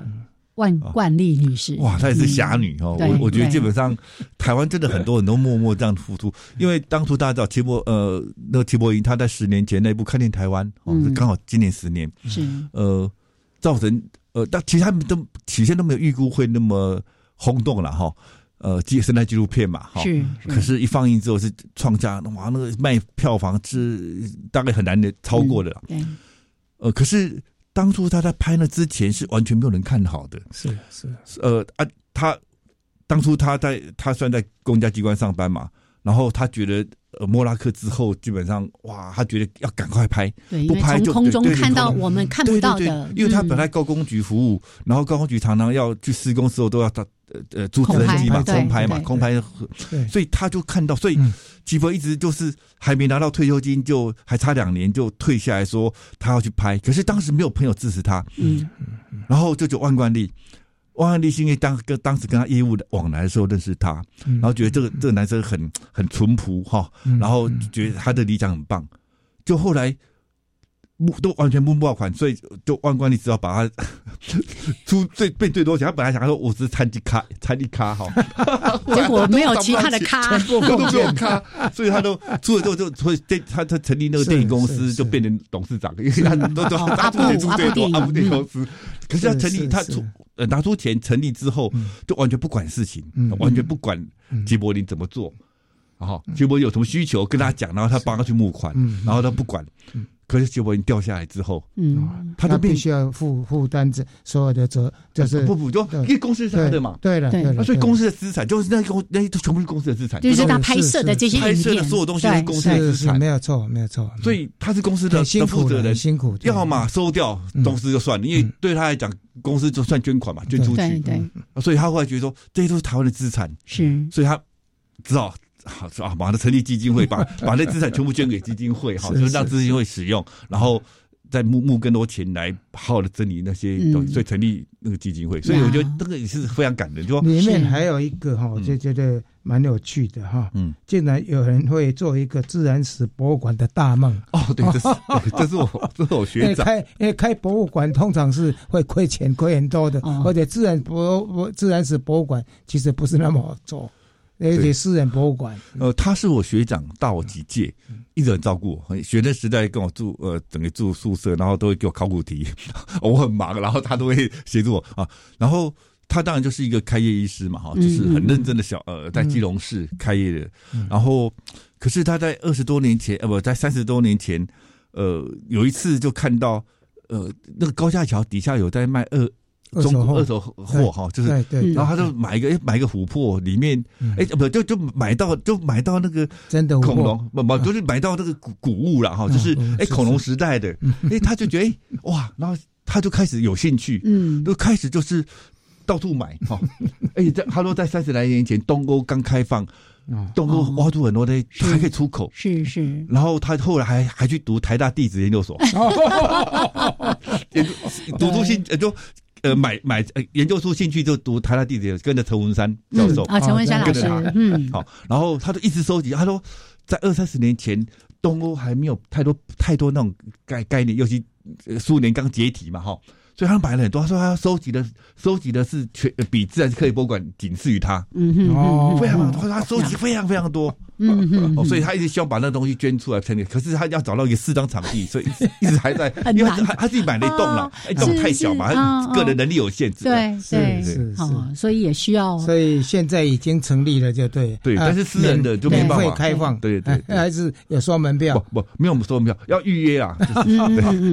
万冠丽女士，哇，她也是侠女哦。我我觉得基本上台湾真的很多人都默默这样付出，因为当初大家知道齐柏呃，那个齐柏林他在十年前那部看见台湾哦，刚好今年十年是呃造成呃，但其实他们都起先都没有预估会那么轰动了哈。呃，纪生态纪录片嘛，哈，是，可是，一放映之后是创下哇，那个卖票房是大概很难的超过的。对。呃，可是当初他在拍那之前是完全没有人看好的，是是，呃啊，他当初他在他算在公家机关上班嘛，然后他觉得莫拉克之后，基本上哇，他觉得要赶快拍，对，不拍就空中看到我们看不到的，因为他本来高工局服务，然后高工局常常要去施工时候都要到呃呃租直升机嘛，空拍嘛，空拍，所以他就看到，所以吉佛一直就是还没拿到退休金，就还差两年就退下来说他要去拍，可是当时没有朋友支持他，嗯，然后就就万贯利。万万利是因为当跟当时跟他业务的往来的时候认识他，然后觉得这个这个男生很很淳朴哈，然后觉得他的理想很棒，就后来募都完全募不到款，所以就万贯你只好把他 出最变最多钱。他本来想说我是参机卡参机卡哈，结果没有其他的卡，都没有卡，所以他都出了之后就所以电他他成立那个电影公司就变成董事长，因为他都都他出钱出最多阿布电影公司，可是他成立他出。呃，拿出钱成立之后，就完全不管事情，完全不管吉柏林怎么做，然后吉柏有什么需求跟他讲，然后他帮他去募款，然后他不管。可是结果你掉下来之后，嗯，他就必须要负负担这所有的责，就是不不就因为公司是他的嘛，对了，对。了，所以公司的资产就是那公那些全部是公司的资产，就是他拍摄的这些拍摄的所有东西是公司的资产，没有错，没有错。所以他是公司的负责人，辛苦，要么收掉公司就算了，因为对他来讲。公司就算捐款嘛，捐出去，对，所以他后来觉得说这些都是台湾的资产，是，所以他只好好 啊，马上成立基金会，把 把那资产全部捐给基金会，好，就是让基金会使用，然后再募募更多钱来好好的整理那些东西，所以成立那个基金会。所以我觉得这个也是非常感人，就说里面还有一个哈，我就觉得。蛮有趣的哈，嗯，竟然有人会做一个自然史博物馆的大梦哦，对，这是 这是我这是我学长。开因为开博物馆通常是会亏钱亏很多的，而且自然博博自然史博物馆其实不是那么好做，而且私人博物馆。呃，他是我学长，大我几届，一直很照顾我。学生时代跟我住呃，整个住宿舍，然后都会给我考古题，我很忙，然后他都会协助我啊，然后。他当然就是一个开业医师嘛，哈，就是很认真的小呃，在基隆市开业的。然后，可是他在二十多年前，呃，不在三十多年前，呃，有一次就看到，呃，那个高架桥底下有在卖二中国二手货，哈，就是，然后他就买一个，哎，买一个琥珀，里面，哎，不就就买到就买到那个真的恐龙，不不，就是买到那个古古物了，哈，就是哎，恐龙时代的，哎，他就觉得，哎，哇，然后他就开始有兴趣，嗯，就开始就是。到处买哈，而且在他说在三十来年前东欧刚开放，东欧挖出很多的，还可以出口，是是。然后他后来还还去读台大地质研究所，读出兴就呃买买呃研究出兴趣就读台大地理，跟着陈文山教授。啊，陈文山老师，嗯，好，然后他就一直收集，他说在二三十年前东欧还没有太多太多那种概概念，尤其苏联刚解体嘛，哈。所以他买了很多，他说他要收集的收集的是全比自然科学博物馆仅次于他，嗯哼，哦，非常多，他收集非常非常多。嗯嗯，所以他一直希望把那东西捐出来成立，可是他要找到一个适当场地，所以一直 还在，因为他他自己买了一栋了，一栋太小嘛，他个人能力有限制。对对是，好，所以也需要。所以现在已经成立了，就对。对，但是私人的就没办法开放。对对，还是有收门票？不不，没有收门票，要预约啊，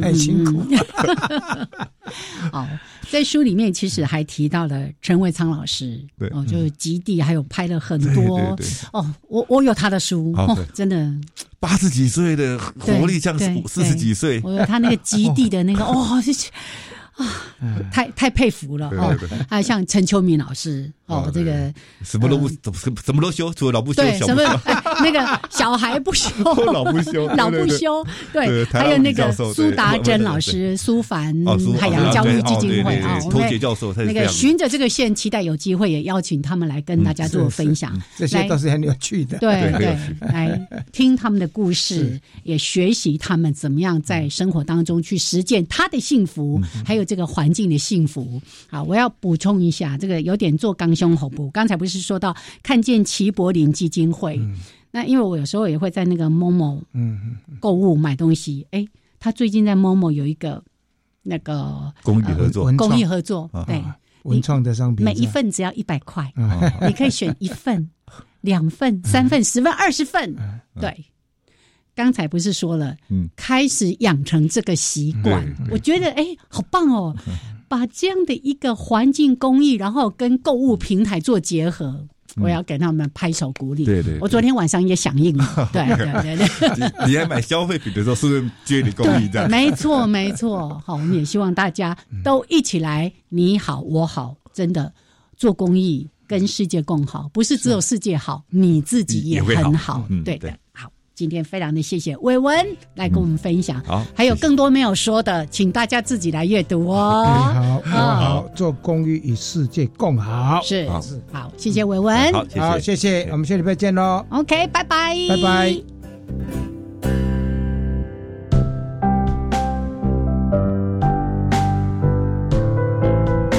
很辛苦。好，在书里面其实还提到了陈伟昌老师，对，哦，就是极地，还有拍了很多。哦，我我有。他的书哦，真的八十几岁的活力像四十几岁。我有他那个极地的那个 哦，啊，太太佩服了哦。还有像陈秋明老师哦，这个什么都不什么什么都修，除了老不修，什么那个小孩不修，老不修，老不修。对，还有那个苏达珍老师，苏凡海洋教育基金会啊，头杰教授，那个循着这个线，期待有机会也邀请他们来跟大家做分享，这些都是很有趣的。对对，来听他们的故事，也学习他们怎么样在生活当中去实践他的幸福，还有。这个环境的幸福。好，我要补充一下，这个有点做刚胸喉部。刚才不是说到看见齐柏林基金会，那因为我有时候也会在那个某某嗯购物买东西，哎，他最近在某某有一个那个公益合作，公益合作对。文创的商品，每一份只要一百块，你可以选一份、两份、三份、十份、二十份，对。刚才不是说了，嗯，开始养成这个习惯，我觉得哎，好棒哦！把这样的一个环境公益，然后跟购物平台做结合，我要给他们拍手鼓励。对对，我昨天晚上也响应了。对对对对，你还买消费品的时候，是不是接你公益这样？没错没错。好，我们也希望大家都一起来，你好我好，真的做公益跟世界共好，不是只有世界好，你自己也很好。对的。今天非常的谢谢伟文来跟我们分享，好，还有更多没有说的，请大家自己来阅读哦。好，好，做公益与世界共好，是是，好，谢谢伟文，好，谢谢，我们下礼拜见喽。OK，拜拜，拜拜。